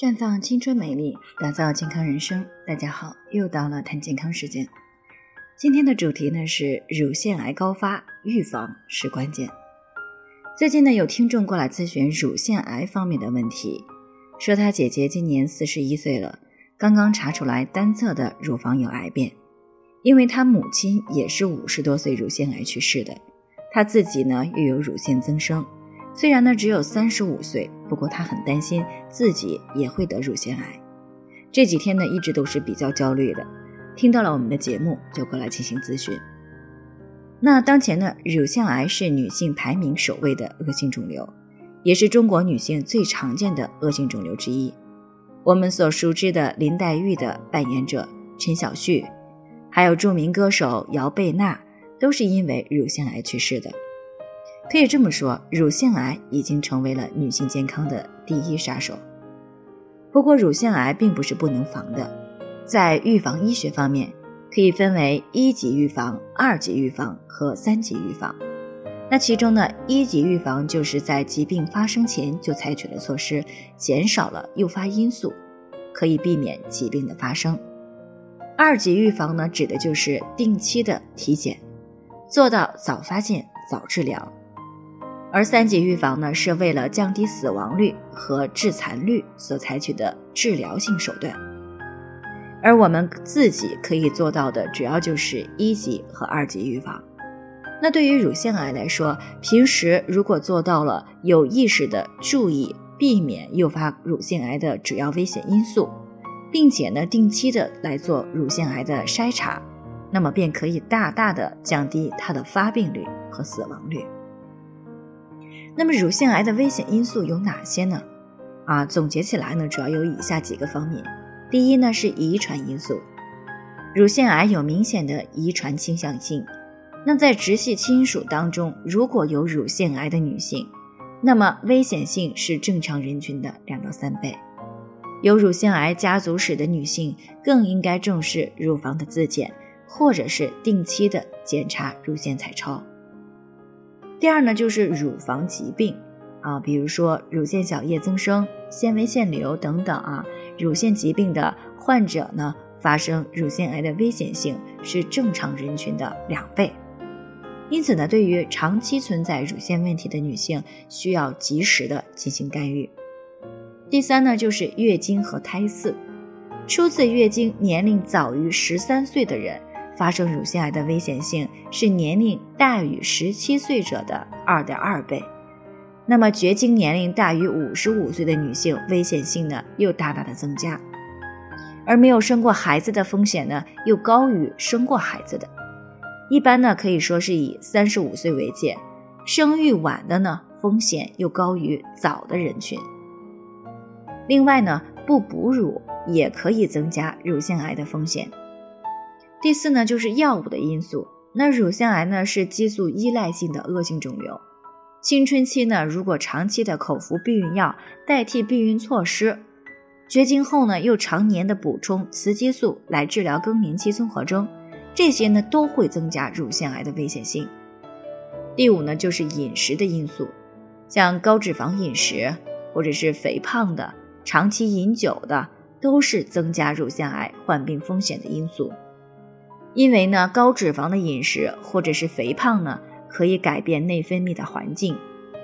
绽放青春美丽，打造健康人生。大家好，又到了谈健康时间。今天的主题呢是乳腺癌高发，预防是关键。最近呢有听众过来咨询乳腺癌方面的问题，说他姐姐今年四十一岁了，刚刚查出来单侧的乳房有癌变，因为他母亲也是五十多岁乳腺癌去世的，他自己呢又有乳腺增生。虽然呢只有三十五岁，不过他很担心自己也会得乳腺癌。这几天呢一直都是比较焦虑的，听到了我们的节目就过来进行咨询。那当前呢，乳腺癌是女性排名首位的恶性肿瘤，也是中国女性最常见的恶性肿瘤之一。我们所熟知的林黛玉的扮演者陈小旭，还有著名歌手姚贝娜，都是因为乳腺癌去世的。可以这么说，乳腺癌已经成为了女性健康的第一杀手。不过，乳腺癌并不是不能防的，在预防医学方面，可以分为一级预防、二级预防和三级预防。那其中呢，一级预防就是在疾病发生前就采取了措施，减少了诱发因素，可以避免疾病的发生。二级预防呢，指的就是定期的体检，做到早发现、早治疗。而三级预防呢，是为了降低死亡率和致残率所采取的治疗性手段。而我们自己可以做到的，主要就是一级和二级预防。那对于乳腺癌来说，平时如果做到了有意识的注意避免诱发乳腺癌的主要危险因素，并且呢定期的来做乳腺癌的筛查，那么便可以大大的降低它的发病率和死亡率。那么乳腺癌的危险因素有哪些呢？啊，总结起来呢，主要有以下几个方面。第一呢是遗传因素，乳腺癌有明显的遗传倾向性。那在直系亲属当中，如果有乳腺癌的女性，那么危险性是正常人群的两到三倍。有乳腺癌家族史的女性更应该重视乳房的自检，或者是定期的检查乳腺彩超。第二呢，就是乳房疾病啊，比如说乳腺小叶增生、纤维腺瘤等等啊，乳腺疾病的患者呢，发生乳腺癌的危险性是正常人群的两倍。因此呢，对于长期存在乳腺问题的女性，需要及时的进行干预。第三呢，就是月经和胎次，初次月经年龄早于十三岁的人。发生乳腺癌的危险性是年龄大于十七岁者的二点二倍，那么绝经年龄大于五十五岁的女性危险性呢又大大的增加，而没有生过孩子的风险呢又高于生过孩子的，一般呢可以说是以三十五岁为界，生育晚的呢风险又高于早的人群。另外呢不哺乳也可以增加乳腺癌的风险。第四呢，就是药物的因素。那乳腺癌呢是激素依赖性的恶性肿瘤，青春期呢如果长期的口服避孕药代替避孕措施，绝经后呢又常年的补充雌激素来治疗更年期综合征，这些呢都会增加乳腺癌的危险性。第五呢就是饮食的因素，像高脂肪饮食或者是肥胖的、长期饮酒的，都是增加乳腺癌患病风险的因素。因为呢，高脂肪的饮食或者是肥胖呢，可以改变内分泌的环境，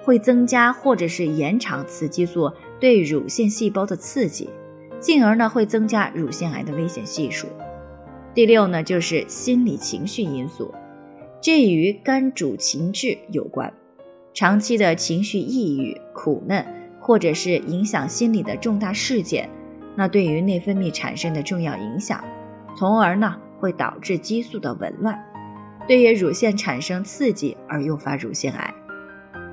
会增加或者是延长雌激素对乳腺细胞的刺激，进而呢会增加乳腺癌的危险系数。第六呢，就是心理情绪因素，这与肝主情志有关，长期的情绪抑郁、苦闷，或者是影响心理的重大事件，那对于内分泌产生的重要影响，从而呢。会导致激素的紊乱，对于乳腺产生刺激而诱发乳腺癌。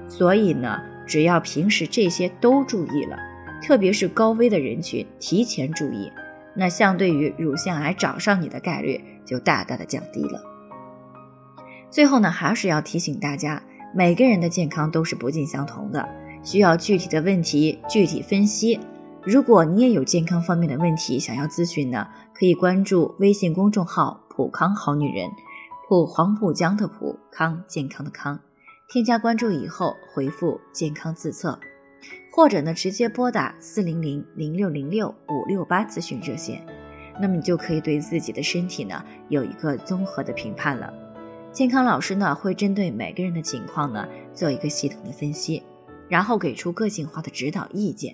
所以呢，只要平时这些都注意了，特别是高危的人群提前注意，那相对于乳腺癌找上你的概率就大大的降低了。最后呢，还是要提醒大家，每个人的健康都是不尽相同的，需要具体的问题具体分析。如果你也有健康方面的问题想要咨询呢，可以关注微信公众号“普康好女人”，普黄浦江的普康健康的康，添加关注以后回复“健康自测”，或者呢直接拨打四零零零六零六五六八咨询热线，那么你就可以对自己的身体呢有一个综合的评判了。健康老师呢会针对每个人的情况呢做一个系统的分析，然后给出个性化的指导意见。